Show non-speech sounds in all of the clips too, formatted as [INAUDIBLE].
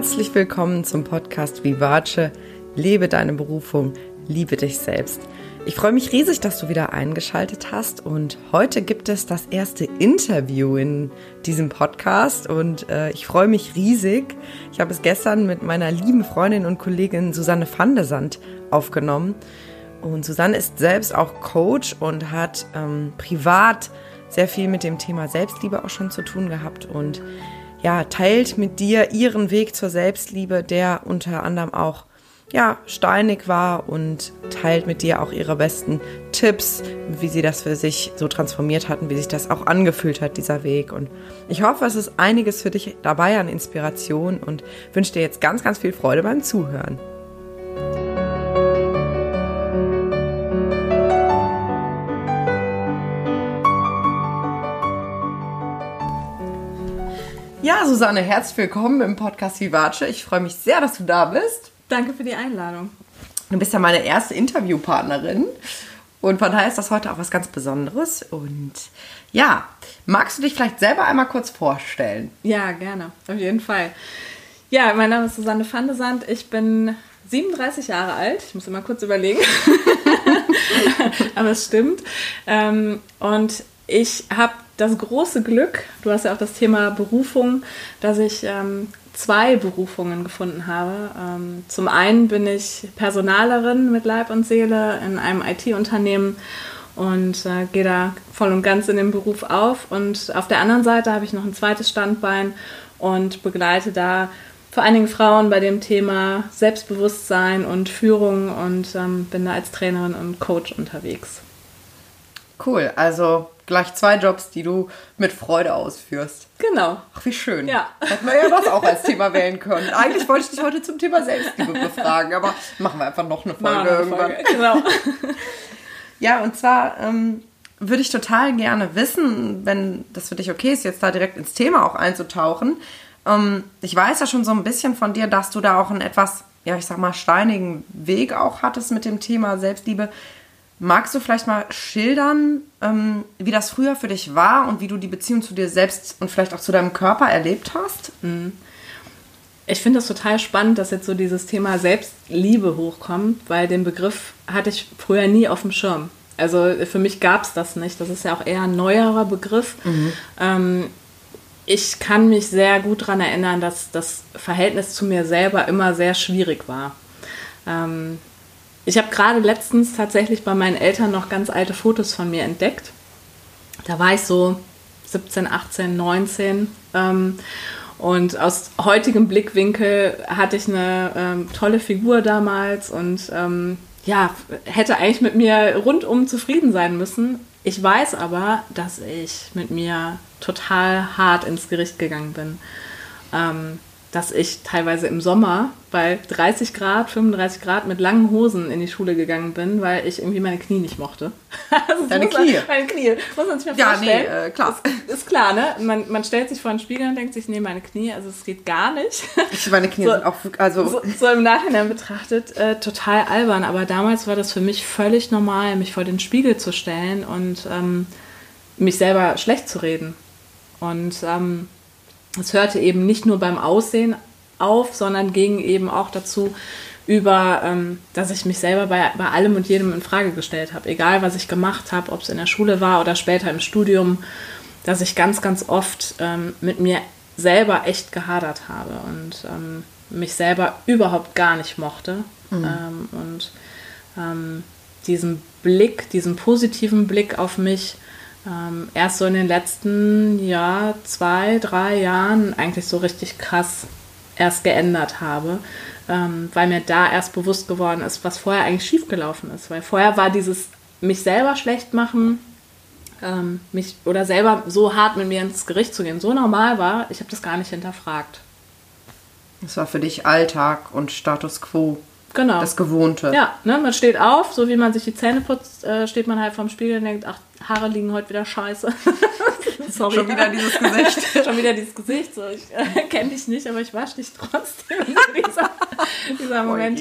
herzlich willkommen zum Podcast Vivace. Lebe deine Berufung, liebe dich selbst. Ich freue mich riesig, dass du wieder eingeschaltet hast und heute gibt es das erste Interview in diesem Podcast und äh, ich freue mich riesig. Ich habe es gestern mit meiner lieben Freundin und Kollegin Susanne van der Sand aufgenommen und Susanne ist selbst auch Coach und hat ähm, privat sehr viel mit dem Thema Selbstliebe auch schon zu tun gehabt und ja, teilt mit dir ihren Weg zur Selbstliebe, der unter anderem auch ja, steinig war und teilt mit dir auch ihre besten Tipps, wie sie das für sich so transformiert hatten, wie sich das auch angefühlt hat, dieser Weg. Und ich hoffe, es ist einiges für dich dabei an Inspiration und wünsche dir jetzt ganz, ganz viel Freude beim Zuhören. Ja, Susanne, herzlich willkommen im Podcast Vivace. Ich freue mich sehr, dass du da bist. Danke für die Einladung. Du bist ja meine erste Interviewpartnerin und von daher ist das heute auch was ganz Besonderes. Und ja, magst du dich vielleicht selber einmal kurz vorstellen? Ja, gerne, auf jeden Fall. Ja, mein Name ist Susanne van de Sand. Ich bin 37 Jahre alt. Ich muss immer kurz überlegen. [LAUGHS] Aber es stimmt. Ähm, und ich habe das große Glück, du hast ja auch das Thema Berufung, dass ich ähm, zwei Berufungen gefunden habe. Ähm, zum einen bin ich Personalerin mit Leib und Seele in einem IT-Unternehmen und äh, gehe da voll und ganz in den Beruf auf. Und auf der anderen Seite habe ich noch ein zweites Standbein und begleite da vor allen Dingen Frauen bei dem Thema Selbstbewusstsein und Führung und ähm, bin da als Trainerin und Coach unterwegs. Cool, also gleich zwei Jobs, die du mit Freude ausführst. Genau. Ach, wie schön. Ja. Hätten wir ja das auch als Thema wählen können. Eigentlich wollte ich dich heute zum Thema Selbstliebe befragen, aber machen wir einfach noch eine Folge eine irgendwann. Folge. Genau. [LAUGHS] ja, und zwar ähm, würde ich total gerne wissen, wenn das für dich okay ist, jetzt da direkt ins Thema auch einzutauchen. Ähm, ich weiß ja schon so ein bisschen von dir, dass du da auch einen etwas, ja, ich sag mal, steinigen Weg auch hattest mit dem Thema Selbstliebe. Magst du vielleicht mal schildern, ähm, wie das früher für dich war und wie du die Beziehung zu dir selbst und vielleicht auch zu deinem Körper erlebt hast? Mhm. Ich finde das total spannend, dass jetzt so dieses Thema Selbstliebe hochkommt, weil den Begriff hatte ich früher nie auf dem Schirm. Also für mich gab es das nicht. Das ist ja auch eher ein neuerer Begriff. Mhm. Ähm, ich kann mich sehr gut daran erinnern, dass das Verhältnis zu mir selber immer sehr schwierig war. Ähm, ich habe gerade letztens tatsächlich bei meinen Eltern noch ganz alte Fotos von mir entdeckt. Da war ich so 17, 18, 19. Ähm, und aus heutigem Blickwinkel hatte ich eine ähm, tolle Figur damals und ähm, ja, hätte eigentlich mit mir rundum zufrieden sein müssen. Ich weiß aber, dass ich mit mir total hart ins Gericht gegangen bin. Ähm, dass ich teilweise im Sommer bei 30 Grad, 35 Grad mit langen Hosen in die Schule gegangen bin, weil ich irgendwie meine Knie nicht mochte. [LAUGHS] Also Deine Knie? Man, meine Knie. Muss man sich mal ja, vorstellen. Ja, nee, äh, klar. Ist, ist, klar, ne? Man, man stellt sich vor einen Spiegel und denkt sich, nee, meine Knie, also es geht gar nicht. Ich, meine Knie so, sind auch, also... So, so, im Nachhinein betrachtet, äh, total albern. Aber damals war das für mich völlig normal, mich vor den Spiegel zu stellen und ähm, mich selber schlecht zu reden. Und... Ähm, es hörte eben nicht nur beim Aussehen auf, sondern ging eben auch dazu über, ähm, dass ich mich selber bei, bei allem und jedem in Frage gestellt habe. Egal, was ich gemacht habe, ob es in der Schule war oder später im Studium, dass ich ganz, ganz oft ähm, mit mir selber echt gehadert habe und ähm, mich selber überhaupt gar nicht mochte. Mhm. Ähm, und ähm, diesen Blick, diesen positiven Blick auf mich, ähm, erst so in den letzten ja, zwei, drei Jahren eigentlich so richtig krass erst geändert habe, ähm, weil mir da erst bewusst geworden ist, was vorher eigentlich schiefgelaufen ist. Weil vorher war dieses mich selber schlecht machen, ähm, mich oder selber so hart mit mir ins Gericht zu gehen, so normal war, ich habe das gar nicht hinterfragt. Das war für dich Alltag und Status quo. Genau. Das Gewohnte. Ja, ne, man steht auf, so wie man sich die Zähne putzt, äh, steht man halt vorm Spiegel und denkt, ach, Haare liegen heute wieder scheiße. [LAUGHS] Sorry. Schon wieder dieses Gesicht. [LAUGHS] Schon wieder dieses Gesicht. So, ich äh, kenne dich nicht, aber ich wasche dich trotzdem. dieser, [LAUGHS] dieser Moment.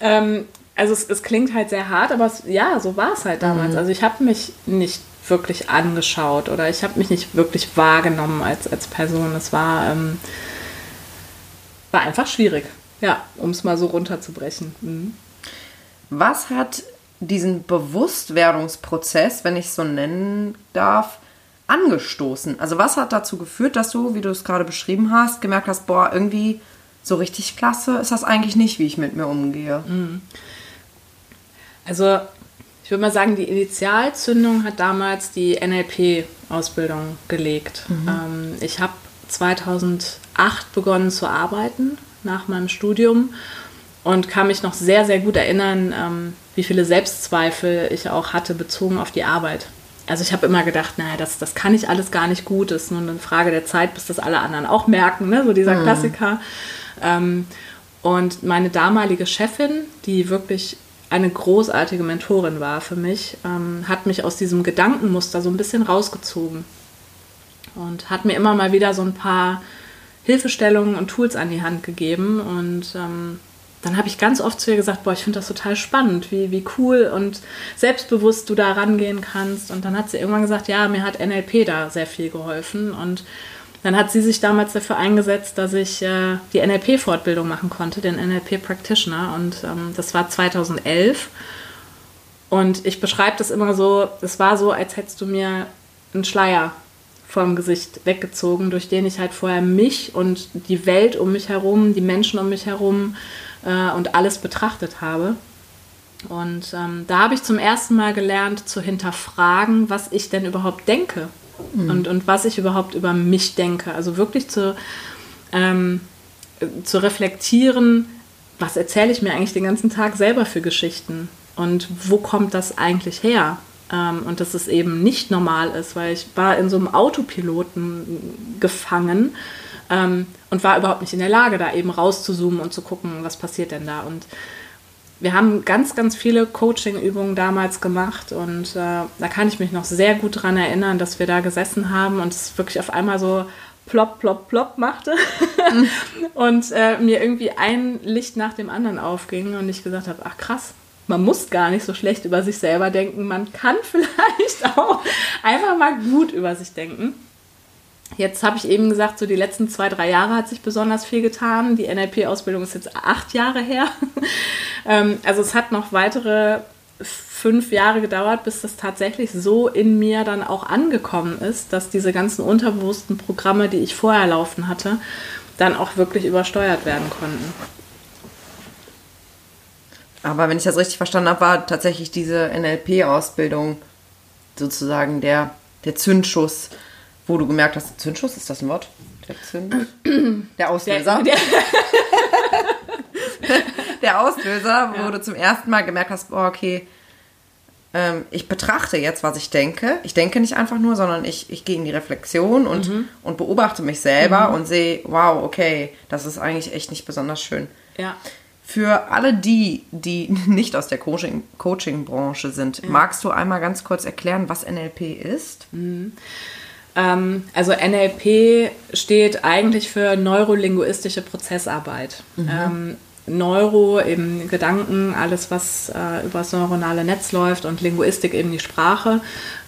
Ähm, also es, es, klingt halt sehr hart, aber es, ja, so war es halt damals. Mhm. Also ich habe mich nicht wirklich angeschaut oder ich habe mich nicht wirklich wahrgenommen als, als Person. Es war... Ähm, war einfach schwierig. Ja, um es mal so runterzubrechen. Mhm. Was hat diesen Bewusstwerdungsprozess, wenn ich es so nennen darf, angestoßen? Also was hat dazu geführt, dass du, wie du es gerade beschrieben hast, gemerkt hast, boah, irgendwie so richtig klasse ist das eigentlich nicht, wie ich mit mir umgehe? Mhm. Also ich würde mal sagen, die Initialzündung hat damals die NLP-Ausbildung gelegt. Mhm. Ähm, ich habe 2008 begonnen zu arbeiten nach meinem Studium und kann mich noch sehr, sehr gut erinnern, ähm, wie viele Selbstzweifel ich auch hatte bezogen auf die Arbeit. Also ich habe immer gedacht, naja, das, das kann ich alles gar nicht gut, das ist nur eine Frage der Zeit, bis das alle anderen auch merken, ne? so dieser mhm. Klassiker. Ähm, und meine damalige Chefin, die wirklich eine großartige Mentorin war für mich, ähm, hat mich aus diesem Gedankenmuster so ein bisschen rausgezogen und hat mir immer mal wieder so ein paar Hilfestellungen und Tools an die Hand gegeben. Und ähm, dann habe ich ganz oft zu ihr gesagt, boah, ich finde das total spannend, wie, wie cool und selbstbewusst du da rangehen kannst. Und dann hat sie irgendwann gesagt, ja, mir hat NLP da sehr viel geholfen. Und dann hat sie sich damals dafür eingesetzt, dass ich äh, die NLP-Fortbildung machen konnte, den NLP Practitioner. Und ähm, das war 2011. Und ich beschreibe das immer so, es war so, als hättest du mir einen Schleier vom Gesicht weggezogen, durch den ich halt vorher mich und die Welt um mich herum, die Menschen um mich herum äh, und alles betrachtet habe. Und ähm, da habe ich zum ersten Mal gelernt zu hinterfragen, was ich denn überhaupt denke mhm. und, und was ich überhaupt über mich denke. Also wirklich zu, ähm, zu reflektieren, was erzähle ich mir eigentlich den ganzen Tag selber für Geschichten und wo kommt das eigentlich her? Ähm, und dass es eben nicht normal ist, weil ich war in so einem Autopiloten gefangen ähm, und war überhaupt nicht in der Lage, da eben rauszuzoomen und zu gucken, was passiert denn da. Und wir haben ganz, ganz viele Coaching-Übungen damals gemacht und äh, da kann ich mich noch sehr gut daran erinnern, dass wir da gesessen haben und es wirklich auf einmal so plopp, plopp, plopp machte mhm. [LAUGHS] und äh, mir irgendwie ein Licht nach dem anderen aufging und ich gesagt habe, ach krass, man muss gar nicht so schlecht über sich selber denken, man kann [LAUGHS] vielleicht auch einfach mal gut über sich denken. Jetzt habe ich eben gesagt, so die letzten zwei, drei Jahre hat sich besonders viel getan. Die NLP-Ausbildung ist jetzt acht Jahre her. [LAUGHS] Ähm, also es hat noch weitere fünf Jahre gedauert, bis das tatsächlich so in mir dann auch angekommen ist, dass diese ganzen unterbewussten Programme, die ich vorher laufen hatte, dann auch wirklich übersteuert werden konnten. Aber wenn ich das richtig verstanden habe, war tatsächlich diese NLP-Ausbildung sozusagen der, der Zündschuss wo du gemerkt hast, Zündschuss, ist das ein Wort? Der Zünd? Der Auslöser. Der, der, [LAUGHS] der Auslöser, wo ja. du zum ersten Mal gemerkt hast, boah, okay, ähm, ich betrachte jetzt, was ich denke. Ich denke nicht einfach nur, sondern ich, ich gehe in die Reflexion und, mhm. und beobachte mich selber mhm. und sehe, wow, okay, das ist eigentlich echt nicht besonders schön. Ja. Für alle die, die [LAUGHS] nicht aus der Coaching-Branche Coaching sind, ja. magst du einmal ganz kurz erklären, was NLP ist? Mhm. Ähm, also NLP steht eigentlich für neurolinguistische Prozessarbeit. Mhm. Ähm, Neuro eben Gedanken, alles was äh, über das neuronale Netz läuft und Linguistik eben die Sprache.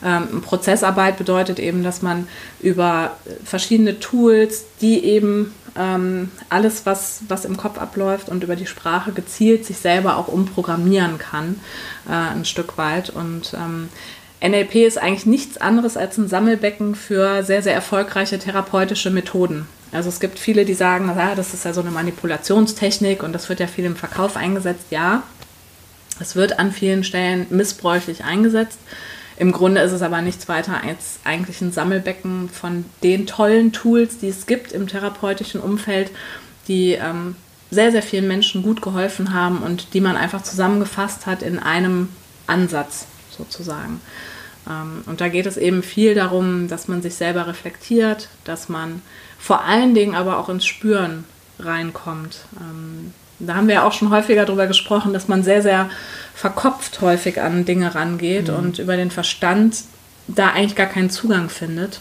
Ähm, Prozessarbeit bedeutet eben, dass man über verschiedene Tools, die eben ähm, alles, was, was im Kopf abläuft und über die Sprache gezielt sich selber auch umprogrammieren kann, äh, ein Stück weit. Und ähm, NLP ist eigentlich nichts anderes als ein Sammelbecken für sehr, sehr erfolgreiche therapeutische Methoden. Also es gibt viele, die sagen, ah, das ist ja so eine Manipulationstechnik und das wird ja viel im Verkauf eingesetzt. Ja, es wird an vielen Stellen missbräuchlich eingesetzt. Im Grunde ist es aber nichts weiter als eigentlich ein Sammelbecken von den tollen Tools, die es gibt im therapeutischen Umfeld, die ähm, sehr, sehr vielen Menschen gut geholfen haben und die man einfach zusammengefasst hat in einem Ansatz sozusagen. Ähm, und da geht es eben viel darum, dass man sich selber reflektiert, dass man vor allen Dingen aber auch ins Spüren reinkommt. Ähm, da haben wir ja auch schon häufiger darüber gesprochen, dass man sehr, sehr verkopft häufig an Dinge rangeht mhm. und über den Verstand da eigentlich gar keinen Zugang findet.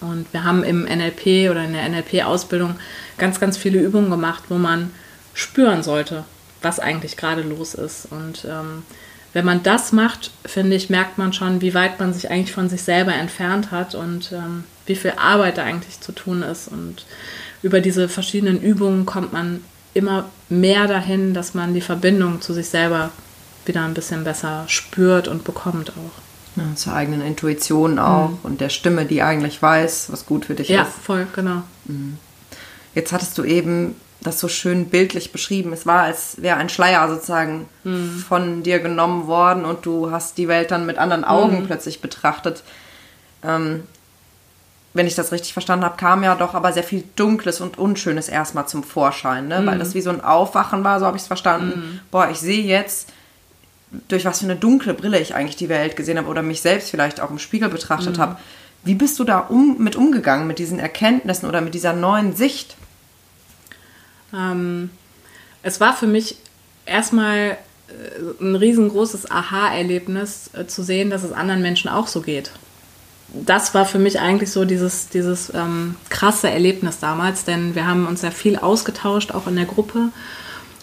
Und wir haben im NLP oder in der NLP-Ausbildung ganz, ganz viele Übungen gemacht, wo man spüren sollte, was eigentlich gerade los ist. Und ähm, wenn man das macht, finde ich, merkt man schon, wie weit man sich eigentlich von sich selber entfernt hat und ähm, wie viel Arbeit da eigentlich zu tun ist. Und über diese verschiedenen Übungen kommt man immer mehr dahin, dass man die Verbindung zu sich selber wieder ein bisschen besser spürt und bekommt auch. Ja, zur eigenen Intuition auch mhm. und der Stimme, die eigentlich weiß, was gut für dich ja, ist. Ja, voll, genau. Mhm. Jetzt hattest du eben das so schön bildlich beschrieben. Es war, als wäre ein Schleier sozusagen mhm. von dir genommen worden und du hast die Welt dann mit anderen Augen mhm. plötzlich betrachtet. Ähm, wenn ich das richtig verstanden habe, kam ja doch aber sehr viel Dunkles und Unschönes erstmal zum Vorschein, ne? Mhm. weil das wie so ein Aufwachen war, so habe ich es verstanden. Mhm. Boah, ich sehe jetzt, durch was für eine dunkle Brille ich eigentlich die Welt gesehen habe oder mich selbst vielleicht auch im Spiegel betrachtet mhm. habe. Wie bist du da um, mit umgegangen, mit diesen Erkenntnissen oder mit dieser neuen Sicht? Ähm, es war für mich erstmal äh, ein riesengroßes Aha-Erlebnis äh, zu sehen, dass es anderen Menschen auch so geht. Das war für mich eigentlich so dieses, dieses ähm, krasse Erlebnis damals, denn wir haben uns ja viel ausgetauscht, auch in der Gruppe.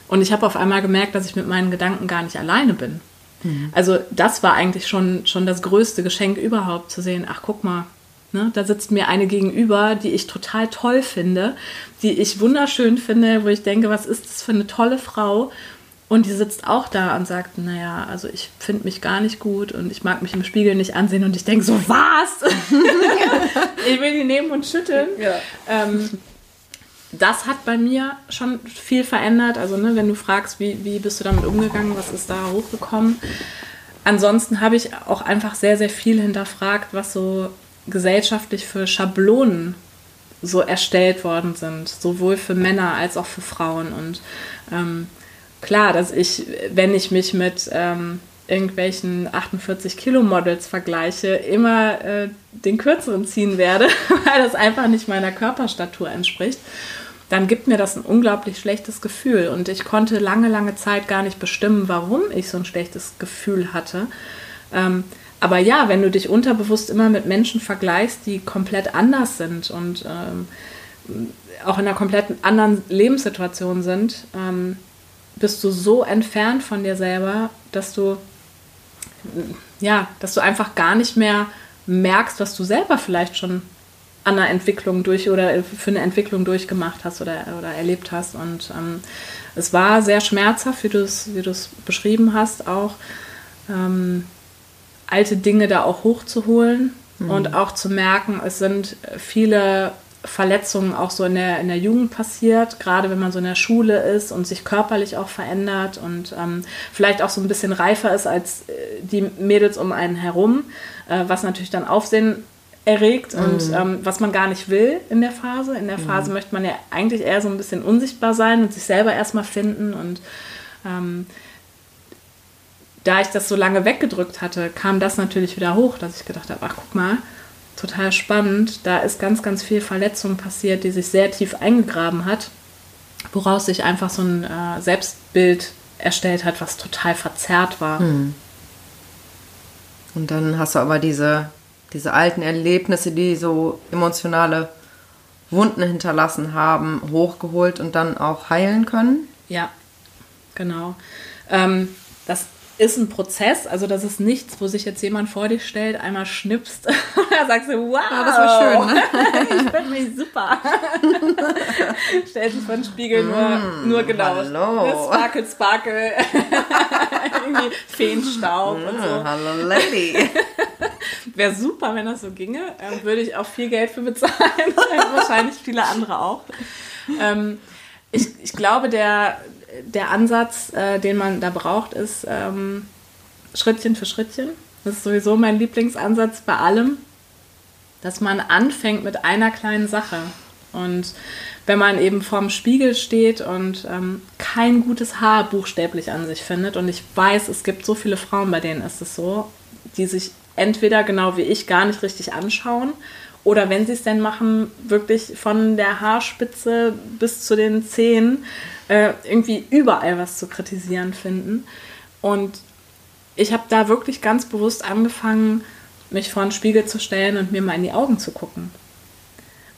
Und ich habe auf einmal gemerkt, dass ich mit meinen Gedanken gar nicht alleine bin. Mhm. Also das war eigentlich schon, schon das größte Geschenk überhaupt, zu sehen, ach guck mal, Ne, da sitzt mir eine gegenüber, die ich total toll finde, die ich wunderschön finde, wo ich denke, was ist das für eine tolle Frau? Und die sitzt auch da und sagt, naja, also ich finde mich gar nicht gut und ich mag mich im Spiegel nicht ansehen. Und ich denke so, was? [LAUGHS] ich will die nehmen und schütteln. Ja. Ähm, das hat bei mir schon viel verändert. Also ne, wenn du fragst, wie, wie bist du damit umgegangen, was ist da hochgekommen? Ansonsten habe ich auch einfach sehr, sehr viel hinterfragt, was so gesellschaftlich für Schablonen so erstellt worden sind, sowohl für Männer als auch für Frauen. Und ähm, klar, dass ich, wenn ich mich mit ähm, irgendwelchen 48 Kilo Models vergleiche, immer äh, den kürzeren ziehen werde, [LAUGHS] weil das einfach nicht meiner Körperstatur entspricht, dann gibt mir das ein unglaublich schlechtes Gefühl. Und ich konnte lange, lange Zeit gar nicht bestimmen, warum ich so ein schlechtes Gefühl hatte. Ähm, aber ja, wenn du dich unterbewusst immer mit Menschen vergleichst, die komplett anders sind und ähm, auch in einer komplett anderen Lebenssituation sind, ähm, bist du so entfernt von dir selber, dass du ja, dass du einfach gar nicht mehr merkst, was du selber vielleicht schon an einer Entwicklung durch oder für eine Entwicklung durchgemacht hast oder, oder erlebt hast. Und ähm, es war sehr schmerzhaft, wie du es wie beschrieben hast, auch. Ähm, alte Dinge da auch hochzuholen mhm. und auch zu merken, es sind viele Verletzungen auch so in der, in der Jugend passiert, gerade wenn man so in der Schule ist und sich körperlich auch verändert und ähm, vielleicht auch so ein bisschen reifer ist als äh, die Mädels um einen herum, äh, was natürlich dann Aufsehen erregt mhm. und ähm, was man gar nicht will in der Phase. In der mhm. Phase mhm. möchte man ja eigentlich eher so ein bisschen unsichtbar sein und sich selber erstmal finden und ähm, da ich das so lange weggedrückt hatte, kam das natürlich wieder hoch, dass ich gedacht habe, ach guck mal, total spannend, da ist ganz, ganz viel Verletzung passiert, die sich sehr tief eingegraben hat, woraus sich einfach so ein äh, Selbstbild erstellt hat, was total verzerrt war. Hm. Und dann hast du aber diese, diese alten Erlebnisse, die so emotionale Wunden hinterlassen haben, hochgeholt und dann auch heilen können? Ja, genau. Ähm, das ist ein Prozess, also das ist nichts, wo sich jetzt jemand vor dich stellt, einmal schnippst [LAUGHS] und dann sagst du, wow, ja, das war schön, ne? [LAUGHS] ich finde mich super. [LAUGHS] Stellt sich vor den Spiegel nur, mm, nur genau. Hallo. Sparkle, Sparkle. Irgendwie Feenstaub mm, und so. Hallo Lady. Wäre super, wenn das so ginge. Ähm, würde ich auch viel Geld für bezahlen. Wahrscheinlich viele andere auch. Ähm, ich, ich glaube, der, der Ansatz, äh, den man da braucht, ist ähm, Schrittchen für Schrittchen. Das ist sowieso mein Lieblingsansatz bei allem, dass man anfängt mit einer kleinen Sache. Und wenn man eben vorm Spiegel steht und ähm, kein gutes Haar buchstäblich an sich findet, und ich weiß, es gibt so viele Frauen, bei denen ist es so, die sich entweder genau wie ich gar nicht richtig anschauen oder wenn sie es denn machen, wirklich von der Haarspitze bis zu den Zehen äh, irgendwie überall was zu kritisieren finden. Und ich habe da wirklich ganz bewusst angefangen, mich vor den Spiegel zu stellen und mir mal in die Augen zu gucken.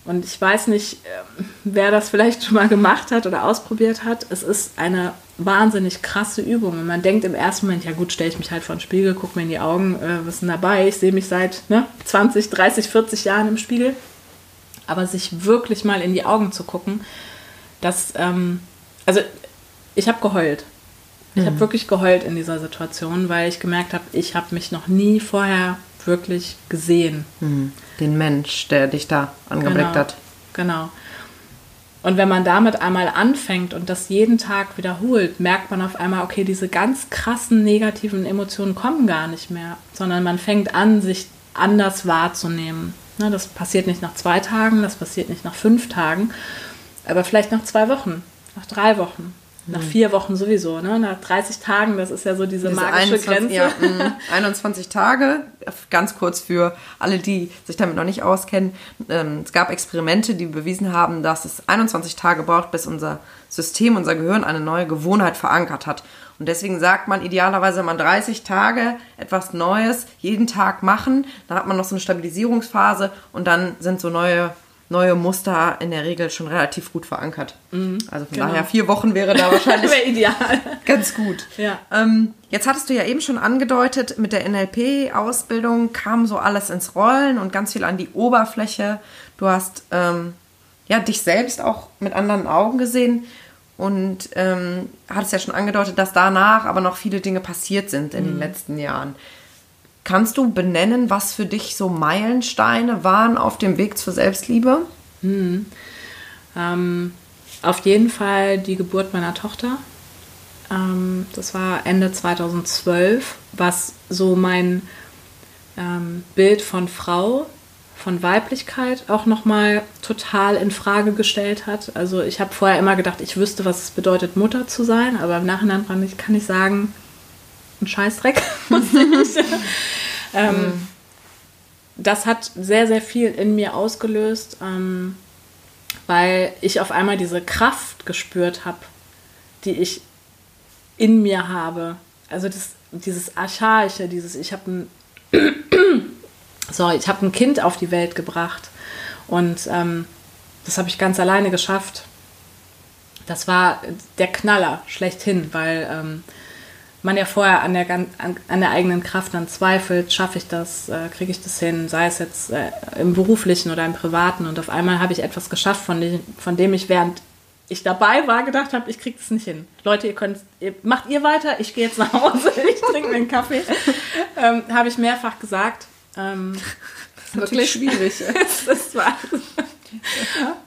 Und ich weiß nicht, ähm, wer das vielleicht schon mal gemacht hat oder ausprobiert hat. Es ist eine wahnsinnig krasse Übung. Und man denkt im ersten Moment, ja gut, stelle ich mich halt vor den Spiegel, gucke mir in die Augen, äh, was ist denn dabei? Ich sehe mich seit ne, 20, 30, 40 Jahren im Spiegel. Aber sich wirklich mal in die Augen zu gucken, dass, ähm, also ich habe geheult. Ich mhm. habe wirklich geheult in dieser Situation, weil ich gemerkt habe, ich habe mich noch nie vorher wirklich gesehen. Mhm. Den Mensch, der dich da angeblickt genau, hat. Genau. Und wenn man damit einmal anfängt und das jeden Tag wiederholt, merkt man auf einmal, okay, diese ganz krassen negativen Emotionen kommen gar nicht mehr, sondern man fängt an, sich anders wahrzunehmen. Ne, das passiert nicht nach zwei Tagen, das passiert nicht nach fünf Tagen, aber vielleicht nach zwei Wochen, nach drei Wochen. Nach vier Wochen sowieso, ne? Nach 30 Tagen, das ist ja so diese, diese magische 21, Grenze. Ja, [LAUGHS] 21 Tage, ganz kurz für alle, die sich damit noch nicht auskennen. Ähm, es gab Experimente, die bewiesen haben, dass es 21 Tage braucht, bis unser System, unser Gehirn eine neue Gewohnheit verankert hat. Und deswegen sagt man idealerweise, wenn man 30 Tage etwas Neues jeden Tag machen, dann hat man noch so eine Stabilisierungsphase und dann sind so neue neue Muster in der Regel schon relativ gut verankert. Mhm, also von genau. daher vier Wochen wäre da wahrscheinlich [LAUGHS] ideal. ganz gut. Ja. Ähm, jetzt hattest du ja eben schon angedeutet, mit der NLP-Ausbildung kam so alles ins Rollen und ganz viel an die Oberfläche. Du hast ähm, ja dich selbst auch mit anderen Augen gesehen und ähm, hattest ja schon angedeutet, dass danach aber noch viele Dinge passiert sind in mhm. den letzten Jahren. Kannst du benennen, was für dich so Meilensteine waren auf dem Weg zur Selbstliebe? Hm. Ähm, auf jeden Fall die Geburt meiner Tochter. Ähm, das war Ende 2012, was so mein ähm, Bild von Frau, von Weiblichkeit auch nochmal total in Frage gestellt hat. Also ich habe vorher immer gedacht, ich wüsste, was es bedeutet, Mutter zu sein, aber im Nachhinein kann ich sagen, ein Scheißdreck. [LAUGHS] [LAUGHS] ähm, mhm. Das hat sehr, sehr viel in mir ausgelöst, ähm, weil ich auf einmal diese Kraft gespürt habe, die ich in mir habe. Also das, dieses Archaische, dieses, ich habe ein, [CLEARS THROAT] sorry, ich habe ein Kind auf die Welt gebracht und ähm, das habe ich ganz alleine geschafft. Das war der Knaller schlechthin, weil ähm, man ja vorher an der, an, an der eigenen Kraft dann zweifelt, schaffe ich das, äh, kriege ich das hin, sei es jetzt äh, im beruflichen oder im privaten. Und auf einmal habe ich etwas geschafft, von dem, von dem ich während ich dabei war, gedacht habe, ich kriege das nicht hin. Leute, ihr könnt, ihr, macht ihr weiter, ich gehe jetzt nach Hause, [LAUGHS] ich trinke einen Kaffee. Ähm, habe ich mehrfach gesagt. Ähm, das ist wirklich schwierig. [LAUGHS] es, war,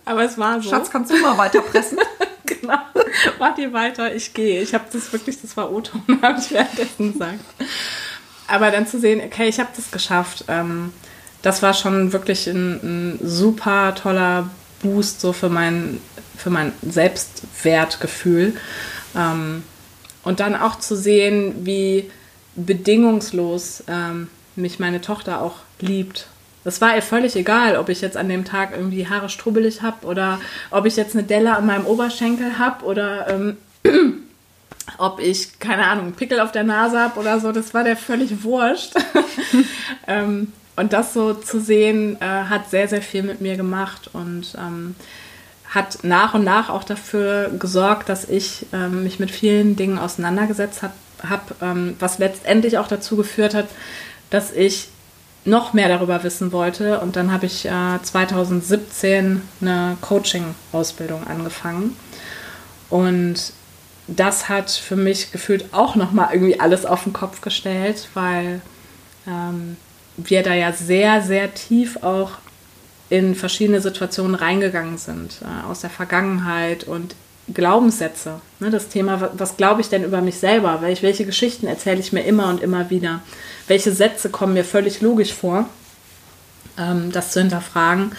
aber es war so. Schatz, kannst du mal weiterpressen? [LAUGHS] [LAUGHS] Macht ihr weiter, ich gehe. Ich habe das wirklich, das war O-Ton, [LAUGHS] habe ich währenddessen gesagt. Aber dann zu sehen, okay, ich habe das geschafft, ähm, das war schon wirklich ein, ein, super toller Boost so für mein, für mein Selbstwertgefühl. Ähm, und dann auch zu sehen, wie bedingungslos ähm, mich meine Tochter auch liebt das war ihr völlig egal, ob ich jetzt an dem Tag irgendwie die Haare strubbelig habe oder ob ich jetzt eine Delle an meinem Oberschenkel habe oder ähm, [CLEARS THROAT] ob ich, keine Ahnung, einen Pickel auf der Nase habe oder so. Das war der völlig wurscht. [LAUGHS] ähm, und das so zu sehen, äh, hat sehr, sehr viel mit mir gemacht und ähm, hat nach und nach auch dafür gesorgt, dass ich ähm, mich mit vielen Dingen auseinandergesetzt habe, hab, ähm, was letztendlich auch dazu geführt hat, dass ich noch mehr darüber wissen wollte. Und dann habe ich äh, 2017 eine Coaching-Ausbildung angefangen. Und das hat für mich gefühlt auch nochmal irgendwie alles auf den Kopf gestellt, weil ähm, wir da ja sehr, sehr tief auch in verschiedene Situationen reingegangen sind, äh, aus der Vergangenheit und Glaubenssätze. Ne, das Thema, was, was glaube ich denn über mich selber? Welche, welche Geschichten erzähle ich mir immer und immer wieder? welche Sätze kommen mir völlig logisch vor, ähm, das zu hinterfragen.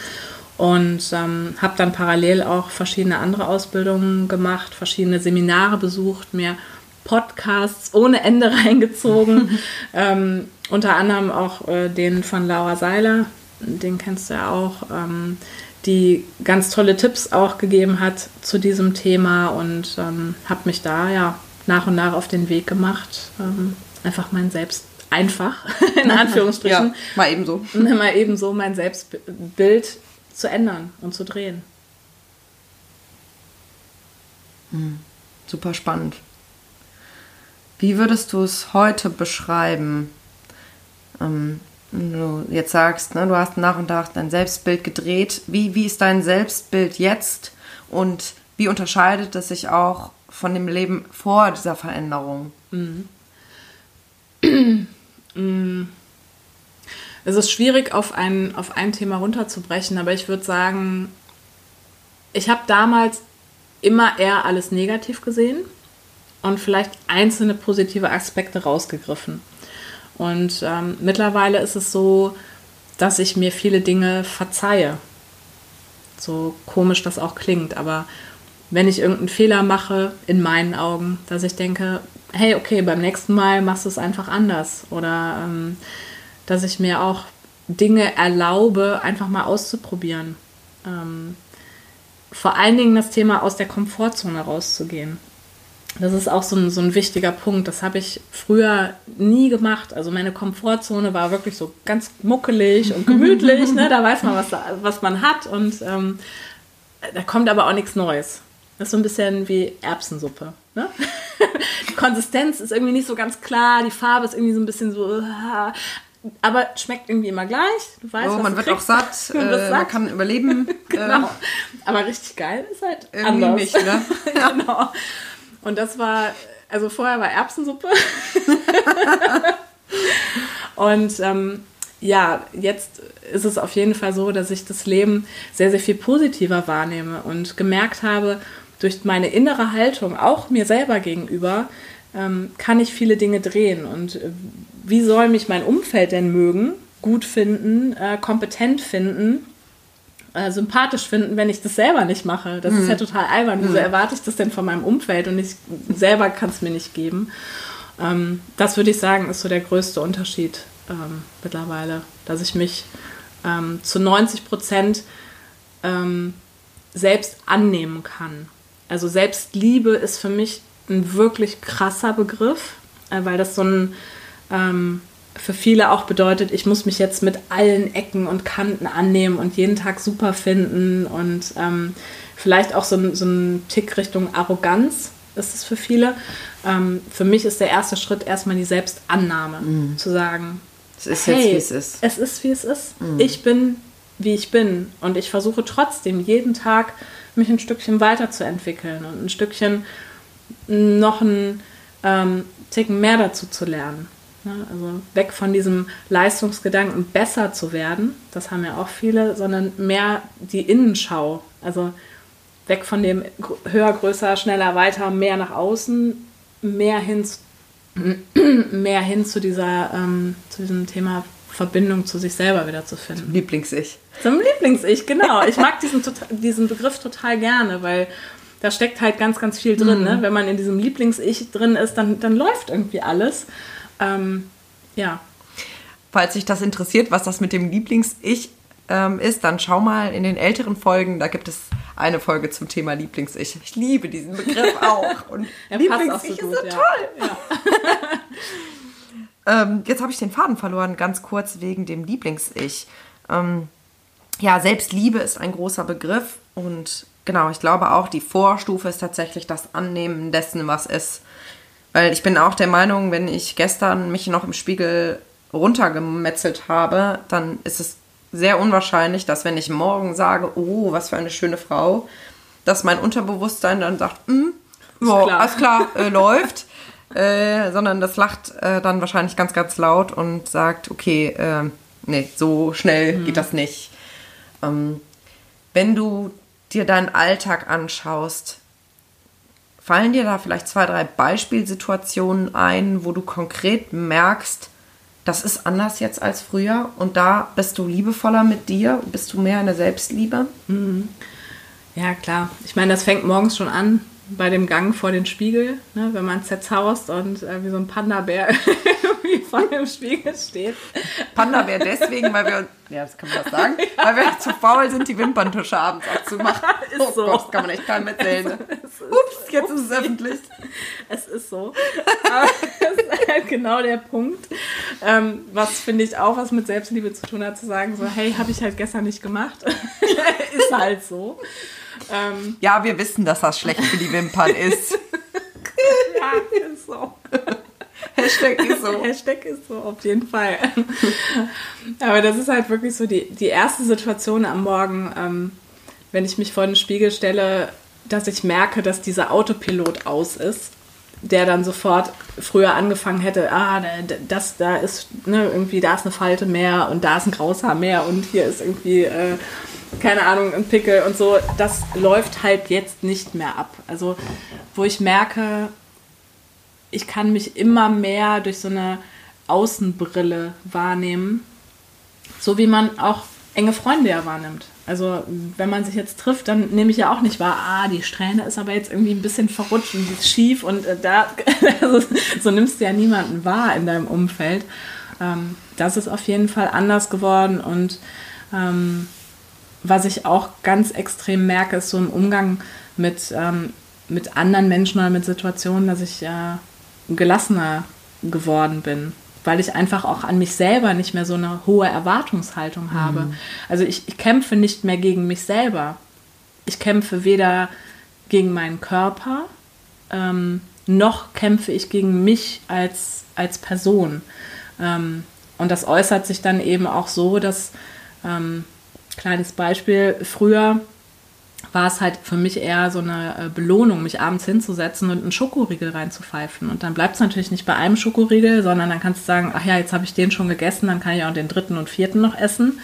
Und ähm, habe dann parallel auch verschiedene andere Ausbildungen gemacht, verschiedene Seminare besucht, mir Podcasts ohne Ende [LAUGHS] reingezogen. [LAUGHS] ähm, unter anderem auch äh, den von Laura Seiler, den kennst du ja auch, ähm, die ganz tolle Tipps auch gegeben hat zu diesem Thema und ähm, habe mich da ja nach und nach auf den Weg gemacht, ähm, einfach mein Selbst einfach, [LAUGHS] in Anführungsstrichen. ja, mal ebenso. [LAUGHS] Mal ebenso mein Selbstbild zu ändern und zu drehen. Hm. Super spannend. Wie würdest du es heute beschreiben? Ähm, du jetzt sagst, ne, du hast nach und nach dein Selbstbild gedreht. Wie, wie ist dein Selbstbild jetzt und wie unterscheidet es sich auch von dem Leben vor dieser Veränderung? Mhm. [CLEARS THROAT] Es ist schwierig, auf ein, auf ein Thema runterzubrechen, aber ich würde sagen, ich habe damals immer eher alles negativ gesehen und vielleicht einzelne positive Aspekte rausgegriffen. Und ähm, mittlerweile ist es so, dass ich mir viele Dinge verzeihe. So komisch das auch klingt, aber wenn ich irgendeinen Fehler mache, in meinen Augen, dass ich denke, hey, okay, beim nächsten Mal machst du es einfach anders. Oder ähm, dass ich mir auch Dinge erlaube, einfach mal auszuprobieren. Ähm, vor allen Dingen das Thema aus der Komfortzone rauszugehen. Das ist auch so ein, so ein wichtiger Punkt. Das habe ich früher nie gemacht. Also meine Komfortzone war wirklich so ganz muckelig und [LAUGHS] gemütlich. ne? Da weiß man, was, was man hat und ähm, da kommt aber auch nichts Neues. Das ist so ein bisschen wie Erbsensuppe. Ne? [LAUGHS] die Konsistenz ist irgendwie nicht so ganz klar, die Farbe ist irgendwie so ein bisschen so, aber schmeckt irgendwie immer gleich. Du weißt, oh, man wird kriegst. auch satt, [LAUGHS] man, äh, satt. man kann überleben. genau. Aber richtig geil ist halt irgendwie anders. nicht, ne? genau. Und das war, also vorher war Erbsensuppe. [LAUGHS] Und ähm, ja, jetzt ist es auf jeden Fall so, dass ich das Leben sehr, sehr viel positiver wahrnehme und gemerkt habe, durch meine innere Haltung, auch mir selber gegenüber, ähm, kann ich viele Dinge drehen. Und äh, wie soll mich mein Umfeld denn mögen, gut finden, äh, kompetent finden, äh, sympathisch finden, wenn ich das selber nicht mache? Das mhm. ist ja total albern. Wieso mhm. erwarte ich das denn von meinem Umfeld und ich selber kann es mir nicht geben? Ähm, das würde ich sagen, ist so der größte Unterschied ähm, mittlerweile, dass ich mich ähm, zu 90 Prozent ähm, selbst annehmen kann. Also Selbstliebe ist für mich ein wirklich krasser Begriff, äh, weil das so ein ähm, für viele auch bedeutet, ich muss mich jetzt mit allen Ecken und Kanten annehmen und jeden Tag super finden und ähm, vielleicht auch so, so ein Tick Richtung Arroganz ist es für viele. Ähm, für mich ist der erste Schritt erstmal die Selbstannahme, mhm. zu sagen, es ist hey, jetzt, wie es ist. Es ist, wie es ist. Mhm. Ich bin, wie ich bin und ich versuche trotzdem jeden Tag mich ein Stückchen weiterzuentwickeln und ein Stückchen noch einen ähm, Ticken mehr dazu zu lernen. Ne? Also weg von diesem Leistungsgedanken, besser zu werden, das haben ja auch viele, sondern mehr die Innenschau. Also weg von dem höher, größer, schneller, weiter, mehr nach außen, mehr hin, [CLEARS THROAT] mehr hin zu, dieser, ähm, zu diesem Thema Verbindung zu sich selber wieder zu finden. Zum Lieblings-Ich. Zum Lieblings-Ich, genau. Ich mag diesen, diesen Begriff total gerne, weil da steckt halt ganz, ganz viel drin. Mhm. Ne? Wenn man in diesem Lieblings-Ich drin ist, dann, dann läuft irgendwie alles. Ähm, ja. Falls sich das interessiert, was das mit dem Lieblings-Ich ähm, ist, dann schau mal in den älteren Folgen. Da gibt es eine Folge zum Thema Lieblings-Ich. Ich liebe diesen Begriff [LAUGHS] auch. Und Lieblings-Ich so ist so ja. toll. Ja. [LAUGHS] ähm, jetzt habe ich den Faden verloren, ganz kurz wegen dem Lieblings-Ich. Ähm, ja, Selbstliebe ist ein großer Begriff und genau, ich glaube auch, die Vorstufe ist tatsächlich das Annehmen dessen, was ist. Weil ich bin auch der Meinung, wenn ich gestern mich noch im Spiegel runtergemetzelt habe, dann ist es sehr unwahrscheinlich, dass wenn ich morgen sage, oh, was für eine schöne Frau, dass mein Unterbewusstsein dann sagt, mm, ja, klar. alles klar, äh, [LAUGHS] läuft. Äh, sondern das lacht äh, dann wahrscheinlich ganz, ganz laut und sagt, okay, äh, nee, so schnell mhm. geht das nicht. Ähm, wenn du dir deinen Alltag anschaust, Fallen dir da vielleicht zwei, drei Beispielsituationen ein, wo du konkret merkst, das ist anders jetzt als früher und da bist du liebevoller mit dir, bist du mehr in der Selbstliebe? Mhm. Ja, klar. Ich meine, das fängt morgens schon an bei dem Gang vor den Spiegel, ne, wenn man zerzaust und äh, wie so ein Panda-Bär [LAUGHS] [LAUGHS] vor dem Spiegel steht. Panda-Bär deswegen, weil wir, ja, das kann man das sagen, [LAUGHS] ja. weil wir zu faul sind, die Wimperntusche abends abzumachen. [LAUGHS] Ist oh so. Gott, das kann man echt keinem erzählen. Ne? Ups, jetzt ist es öffentlich. Es ist so. Aber das ist halt genau der Punkt, ähm, was finde ich auch was mit Selbstliebe zu tun hat, zu sagen so, hey, habe ich halt gestern nicht gemacht. ist halt so. Ähm, ja, wir wissen, dass das schlecht für die Wimpern ist. ja, ist so. Hashtag ist so. [LAUGHS] Hashtag ist so, auf jeden Fall. Aber das ist halt wirklich so die, die erste Situation am Morgen, ähm, wenn ich mich vor den Spiegel stelle, dass ich merke, dass dieser Autopilot aus ist, der dann sofort früher angefangen hätte, ah, das, da ist, ne, irgendwie, da ist eine Falte mehr und da ist ein Graushaar mehr und hier ist irgendwie, äh, keine Ahnung, ein Pickel und so. Das läuft halt jetzt nicht mehr ab. Also, wo ich merke, ich kann mich immer mehr durch so eine Außenbrille wahrnehmen, so wie man auch enge Freunde ja wahrnimmt. Also wenn man sich jetzt trifft, dann nehme ich ja auch nicht wahr, ah, die Strähne ist aber jetzt irgendwie ein bisschen verrutscht und die ist schief und äh, da, [LAUGHS] also, so nimmst du ja niemanden wahr in deinem Umfeld. Ähm, das ist auf jeden Fall anders geworden und ähm, was ich auch ganz extrem merke, ist so im Umgang mit, ähm, mit anderen Menschen oder mit Situationen, dass ich äh, gelassener geworden bin weil ich einfach auch an mich selber nicht mehr so eine hohe Erwartungshaltung habe. Mhm. Also ich, ich kämpfe nicht mehr gegen mich selber. Ich kämpfe weder gegen meinen Körper, ähm, noch kämpfe ich gegen mich als, als Person. Ähm, und das äußert sich dann eben auch so, dass, ähm, kleines Beispiel, früher war es halt für mich eher so eine äh, Belohnung, mich abends hinzusetzen und einen Schokoriegel reinzupfeifen. Und dann bleibt es natürlich nicht bei einem Schokoriegel, sondern dann kannst du sagen, ach ja, jetzt habe ich den schon gegessen, dann kann ich auch den dritten und vierten noch essen.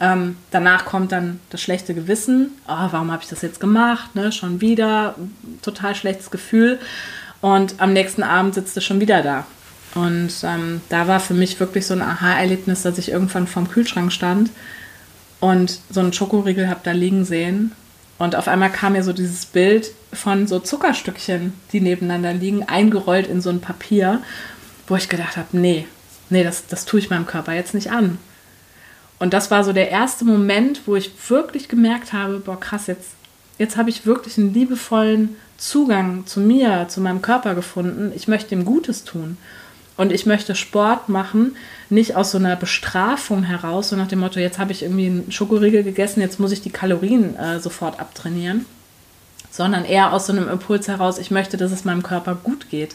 Ähm, danach kommt dann das schlechte Gewissen. Oh, warum habe ich das jetzt gemacht? Ne? Schon wieder, total schlechtes Gefühl. Und am nächsten Abend sitzt du schon wieder da. Und ähm, da war für mich wirklich so ein Aha-Erlebnis, dass ich irgendwann vorm Kühlschrank stand und so einen Schokoriegel habe da liegen sehen und auf einmal kam mir so dieses Bild von so Zuckerstückchen, die nebeneinander liegen, eingerollt in so ein Papier, wo ich gedacht habe, nee, nee, das, das tue ich meinem Körper jetzt nicht an. Und das war so der erste Moment, wo ich wirklich gemerkt habe, boah, krass, jetzt, jetzt habe ich wirklich einen liebevollen Zugang zu mir, zu meinem Körper gefunden. Ich möchte ihm Gutes tun. Und ich möchte Sport machen, nicht aus so einer Bestrafung heraus, so nach dem Motto, jetzt habe ich irgendwie einen Schokoriegel gegessen, jetzt muss ich die Kalorien äh, sofort abtrainieren, sondern eher aus so einem Impuls heraus, ich möchte, dass es meinem Körper gut geht.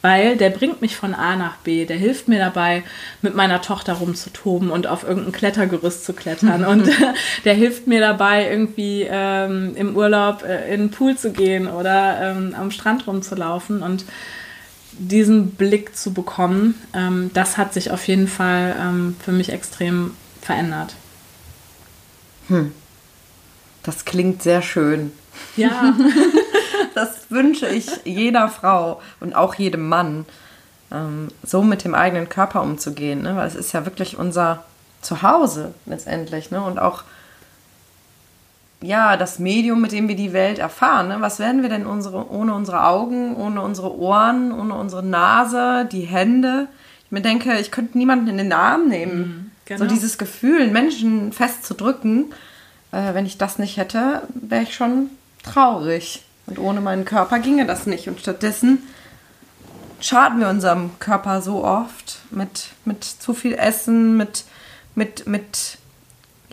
Weil der bringt mich von A nach B, der hilft mir dabei, mit meiner Tochter rumzutoben und auf irgendein Klettergerüst zu klettern. [LAUGHS] und der hilft mir dabei, irgendwie ähm, im Urlaub äh, in den Pool zu gehen oder ähm, am Strand rumzulaufen. Und diesen Blick zu bekommen, ähm, das hat sich auf jeden Fall ähm, für mich extrem verändert. Hm. Das klingt sehr schön. Ja. [LAUGHS] das wünsche ich jeder Frau und auch jedem Mann, ähm, so mit dem eigenen Körper umzugehen, ne? weil es ist ja wirklich unser Zuhause letztendlich ne? und auch ja, das Medium, mit dem wir die Welt erfahren. Ne? Was werden wir denn unsere, ohne unsere Augen, ohne unsere Ohren, ohne unsere Nase, die Hände? Ich mir denke, ich könnte niemanden in den Arm nehmen. Mhm, genau. So dieses Gefühl, einen Menschen festzudrücken, äh, wenn ich das nicht hätte, wäre ich schon traurig. Und ohne meinen Körper ginge das nicht. Und stattdessen schaden wir unserem Körper so oft mit, mit zu viel Essen, mit, mit, mit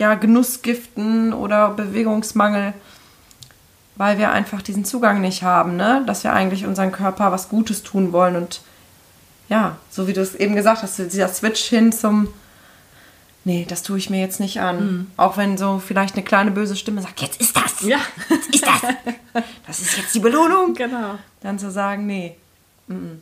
ja, Genussgiften oder Bewegungsmangel, weil wir einfach diesen Zugang nicht haben, ne? dass wir eigentlich unseren Körper was Gutes tun wollen und ja, so wie du es eben gesagt hast, dieser Switch hin zum nee, das tue ich mir jetzt nicht an. Mhm. Auch wenn so vielleicht eine kleine böse Stimme sagt, jetzt ist das. Ja. Jetzt ist das. Das ist jetzt die Belohnung. [LAUGHS] Genau. Dann zu sagen, nee. Mm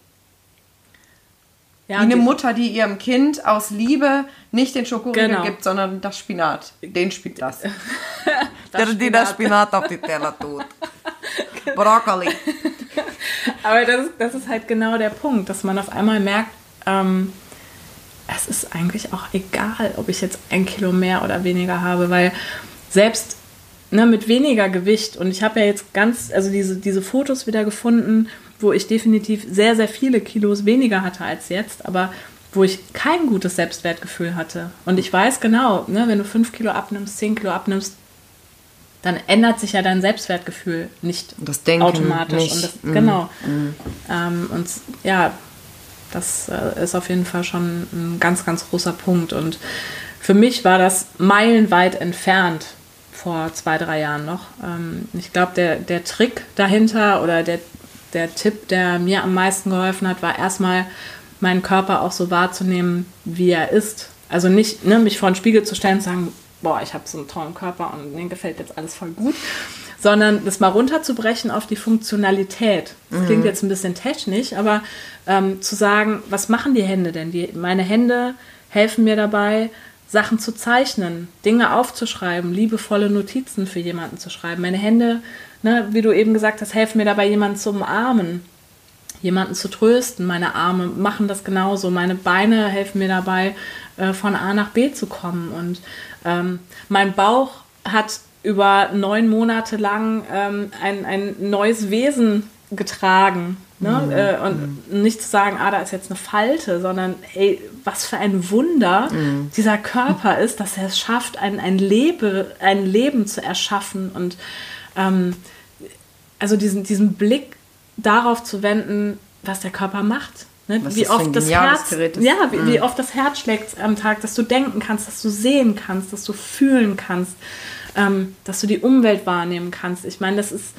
ja, Wie eine Mutter, die ihrem Kind aus Liebe nicht den Schokoriegel genau. gibt, sondern das Spinat. Den spielt das. [LAUGHS] das Der, die das Spinat auf die Teller tut. [LAUGHS] Brokkoli. [LAUGHS] Aber das, das ist halt genau der Punkt, dass man auf einmal merkt, ähm, es ist eigentlich auch egal, ob ich jetzt ein Kilo mehr oder weniger habe, weil selbst ne, mit weniger Gewicht, und ich habe ja jetzt ganz, also diese, diese Fotos wieder gefunden, wo ich definitiv sehr, sehr viele Kilos weniger hatte als jetzt, aber wo ich kein gutes Selbstwertgefühl hatte. Und ich weiß genau, ne, wenn du fünf Kilo abnimmst, zehn Kilo abnimmst, dann ändert sich ja dein Selbstwertgefühl nicht das Denken automatisch. Nicht. Und das, mm. Genau. Mm. Ähm, und ja, das äh, ist auf jeden Fall schon ein ganz, ganz großer Punkt. Und für mich war das meilenweit entfernt vor zwei, drei Jahren noch. Ähm, ich glaube, der, der Trick dahinter oder der, der Tipp, der mir am meisten geholfen hat, war erstmal meinen Körper auch so wahrzunehmen, wie er ist. Also nicht ne, mich vor den Spiegel zu stellen und sagen, boah, ich habe so einen tollen Körper und mir gefällt jetzt alles voll gut, sondern das mal runterzubrechen auf die Funktionalität. Das mhm. klingt jetzt ein bisschen technisch, aber ähm, zu sagen, was machen die Hände denn? Die, meine Hände helfen mir dabei, Sachen zu zeichnen, Dinge aufzuschreiben, liebevolle Notizen für jemanden zu schreiben. Meine Hände, ne, wie du eben gesagt hast, helfen mir dabei, jemanden zu umarmen, jemanden zu trösten. Meine Arme machen das genauso. Meine Beine helfen mir dabei, äh, von A nach B zu kommen. Und ähm, mein Bauch hat über neun Monate lang ähm, ein, ein neues Wesen getragen. Ne? Mhm. Äh, und mhm. nicht zu sagen, ah, da ist jetzt eine Falte, sondern ey, was für ein Wunder mhm. dieser Körper ist, dass er es schafft, ein, ein, Lebe, ein Leben zu erschaffen und ähm, also diesen, diesen Blick darauf zu wenden, was der Körper macht. Ne? Wie oft das Herz, ja, wie, mhm. wie, oft das Herz schlägt am Tag, dass du denken kannst, dass du sehen kannst, dass du fühlen kannst, ähm, dass du die Umwelt wahrnehmen kannst. Ich meine, das ist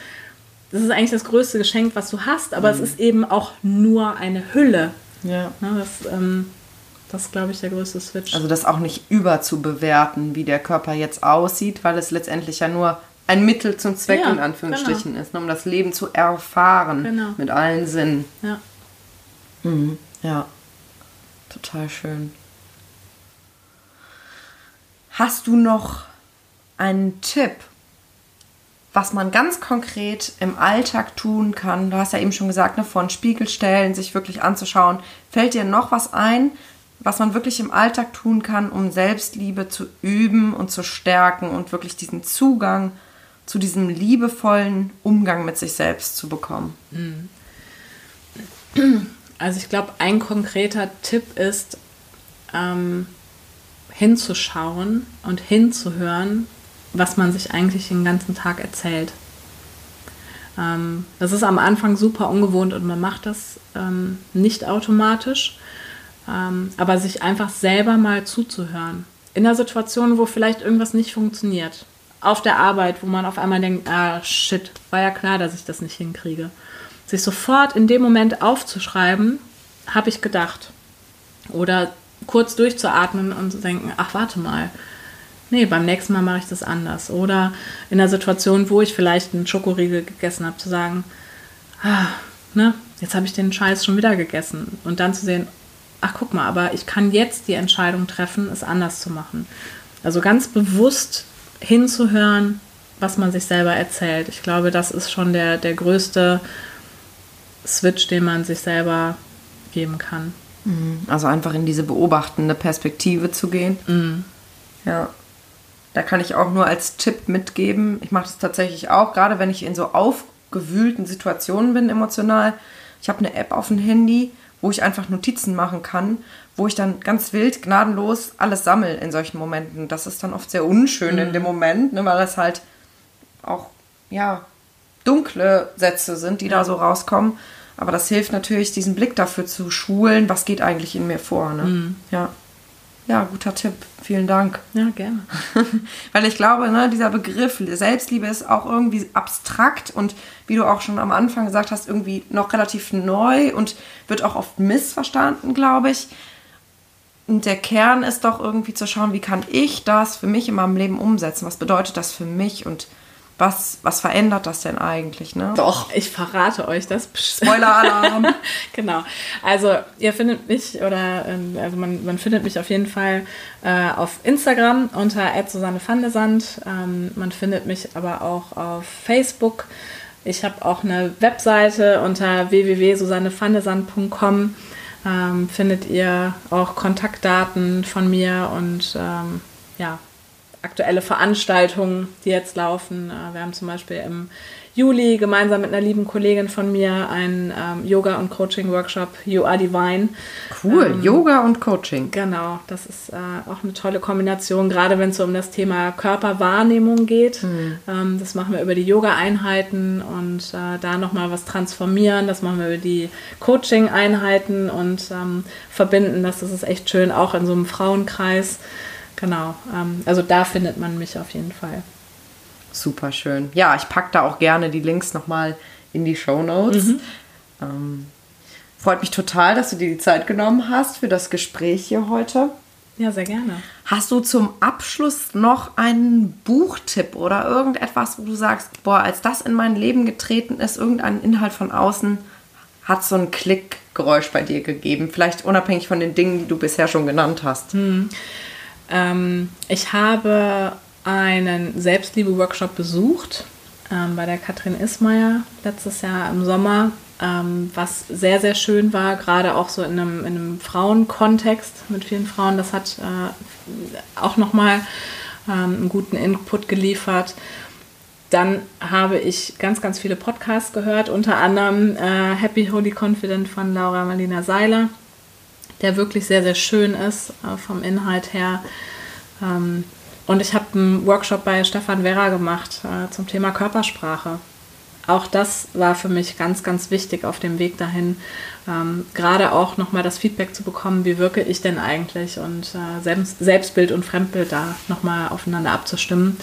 das ist eigentlich das größte Geschenk, was du hast, aber mhm. es ist eben auch nur eine Hülle. Ja. Ne, das, ähm, das ist, glaube ich, der größte Switch. Also das auch nicht überzubewerten, wie der Körper jetzt aussieht, weil es letztendlich ja nur ein Mittel zum Zweck ja, in Anführungsstrichen genau. ist, ne, um das Leben zu erfahren genau. mit allen Sinnen. Ja. Mhm. Ja, total schön. Hast du noch einen Tipp was man ganz konkret im Alltag tun kann. Du hast ja eben schon gesagt, ne, vor den Spiegel stellen, sich wirklich anzuschauen. Fällt dir noch was ein, was man wirklich im Alltag tun kann, um Selbstliebe zu üben und zu stärken und wirklich diesen Zugang zu diesem liebevollen Umgang mit sich selbst zu bekommen? Mhm. Also ich glaube, ein konkreter Tipp ist, ähm, hinzuschauen und hinzuhören, was man sich eigentlich den ganzen Tag erzählt. Ähm, das ist am Anfang super ungewohnt und man macht das ähm, nicht automatisch, ähm, aber sich einfach selber mal zuzuhören. In einer Situation, wo vielleicht irgendwas nicht funktioniert. Auf der Arbeit, wo man auf einmal denkt, ah shit, war ja klar, dass ich das nicht hinkriege. Sich sofort in dem Moment aufzuschreiben, habe ich gedacht. Oder kurz durchzuatmen und zu denken, ach warte mal, nee, beim nächsten Mal mache ich das anders. Oder in der Situation, wo ich vielleicht einen Schokoriegel gegessen habe, zu sagen, ah, ne, jetzt habe ich den Scheiß schon wieder gegessen. Und dann zu sehen, ach guck mal, aber ich kann jetzt die Entscheidung treffen, es anders zu machen. Also ganz bewusst hinzuhören, was man sich selber erzählt. Ich glaube, das ist schon der, der größte Switch, den man sich selber geben kann. Mhm. Also einfach in diese beobachtende Perspektive zu gehen. Mhm. Ja. Da kann ich auch nur als Tipp mitgeben. Ich mache das tatsächlich auch, gerade wenn ich in so aufgewühlten Situationen bin emotional. Ich habe eine App auf dem Handy, wo ich einfach Notizen machen kann, wo ich dann ganz wild, gnadenlos alles sammle in solchen Momenten. Das ist dann oft sehr unschön mhm. in dem Moment, ne, weil das halt auch, ja, dunkle Sätze sind, die ja. da so rauskommen. Aber das hilft natürlich, diesen Blick dafür zu schulen, was geht eigentlich in mir vor. Ne? Mhm. Ja. Ja, guter Tipp. Vielen Dank. Ja, gerne. [LAUGHS] Weil ich glaube, ne, dieser Begriff Selbstliebe ist auch irgendwie abstrakt und wie du auch schon am Anfang gesagt hast, irgendwie noch relativ neu und wird auch oft missverstanden, glaube ich. Und der Kern ist doch irgendwie zu schauen, wie kann ich das für mich in meinem Leben umsetzen? Was bedeutet das für mich? Und was, was verändert das denn eigentlich? Ne? Doch, ich verrate euch das. Spoiler-Alarm. [LAUGHS] genau. Also ihr findet mich oder ähm, also man, man findet mich auf jeden Fall äh, auf Instagram unter Susanne. Ähm, man findet mich aber auch auf Facebook. Ich habe auch eine Webseite unter www.susannevandesand.com. Ähm, findet ihr auch Kontaktdaten von mir und ähm, ja, aktuelle Veranstaltungen, die jetzt laufen. Äh, wir haben zum Beispiel im Juli gemeinsam mit einer lieben Kollegin von mir einen ähm, Yoga- und Coaching-Workshop You Are Divine. Cool, ähm, Yoga und Coaching. Genau, das ist äh, auch eine tolle Kombination, gerade wenn es so um das Thema Körperwahrnehmung geht. Mhm. Ähm, das machen wir über die Yoga-Einheiten und äh, da nochmal was transformieren. Das machen wir über die Coaching-Einheiten und ähm, verbinden das. Das ist echt schön, auch in so einem Frauenkreis. Genau, ähm, also da findet man mich auf jeden Fall. Super schön. Ja, ich packe da auch gerne die Links nochmal in die Show Notes. Mhm. Ähm, freut mich total, dass du dir die Zeit genommen hast für das Gespräch hier heute. Ja, sehr gerne. Hast du zum Abschluss noch einen Buchtipp oder irgendetwas, wo du sagst, boah, als das in mein Leben getreten ist, irgendein Inhalt von außen, hat so ein Klickgeräusch bei dir gegeben? Vielleicht unabhängig von den Dingen, die du bisher schon genannt hast. Hm. Ähm, ich habe einen Selbstliebe-Workshop besucht ähm, bei der Katrin Ismaier letztes Jahr im Sommer, ähm, was sehr, sehr schön war, gerade auch so in einem, in einem Frauenkontext mit vielen Frauen. Das hat äh, auch nochmal ähm, einen guten Input geliefert. Dann habe ich ganz, ganz viele Podcasts gehört, unter anderem äh, Happy Holy Confident von Laura Marlina Seiler, der wirklich sehr, sehr schön ist äh, vom Inhalt her. Ähm, und ich habe einen Workshop bei Stefan Werra gemacht äh, zum Thema Körpersprache. Auch das war für mich ganz, ganz wichtig auf dem Weg dahin, ähm, gerade auch nochmal das Feedback zu bekommen, wie wirke ich denn eigentlich und äh, Selbst, Selbstbild und Fremdbild da nochmal aufeinander abzustimmen.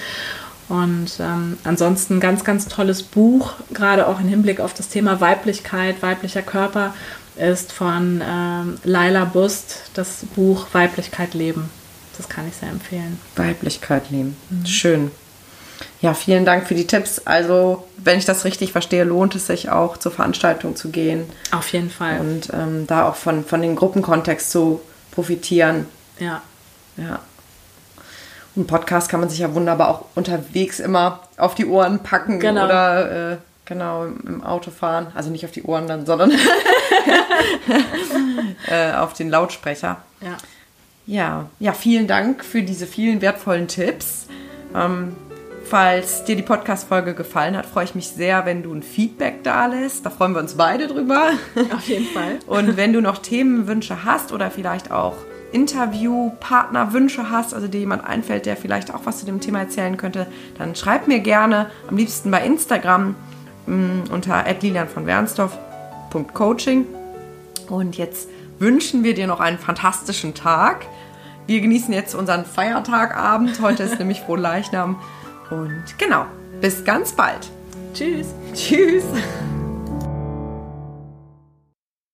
Und ähm, ansonsten ganz, ganz tolles Buch, gerade auch im Hinblick auf das Thema Weiblichkeit, weiblicher Körper, ist von ähm, Laila Bust das Buch Weiblichkeit leben. Das kann ich sehr empfehlen. Weiblichkeit leben. Mhm. Schön. Ja, vielen Dank für die Tipps. Also, wenn ich das richtig verstehe, lohnt es sich auch zur Veranstaltung zu gehen. Auf jeden Fall. Und ähm, da auch von, von dem Gruppenkontext zu profitieren. Ja. Ja. Und Podcast kann man sich ja wunderbar auch unterwegs immer auf die Ohren packen genau. oder äh, genau im Auto fahren. Also nicht auf die Ohren dann, sondern [LAUGHS] [LAUGHS] äh, auf den Lautsprecher. Ja. Ja, ja, vielen Dank für diese vielen wertvollen Tipps. Ähm, falls dir die Podcast-Folge gefallen hat, freue ich mich sehr, wenn du ein Feedback da lässt. Da freuen wir uns beide drüber. Auf jeden Fall. [LAUGHS] Und wenn du noch Themenwünsche hast oder vielleicht auch Interviewpartnerwünsche hast, also dir jemand einfällt, der vielleicht auch was zu dem Thema erzählen könnte, dann schreib mir gerne, am liebsten bei Instagram mh, mm, unter lilian von Wernsdorf.coaching. Und jetzt wünschen wir dir noch einen fantastischen Tag. Wir genießen jetzt unseren Feiertagabend. Heute ist [LAUGHS] nämlich Frohleichnam. Und genau, bis ganz bald. Tschüss. Tschüss.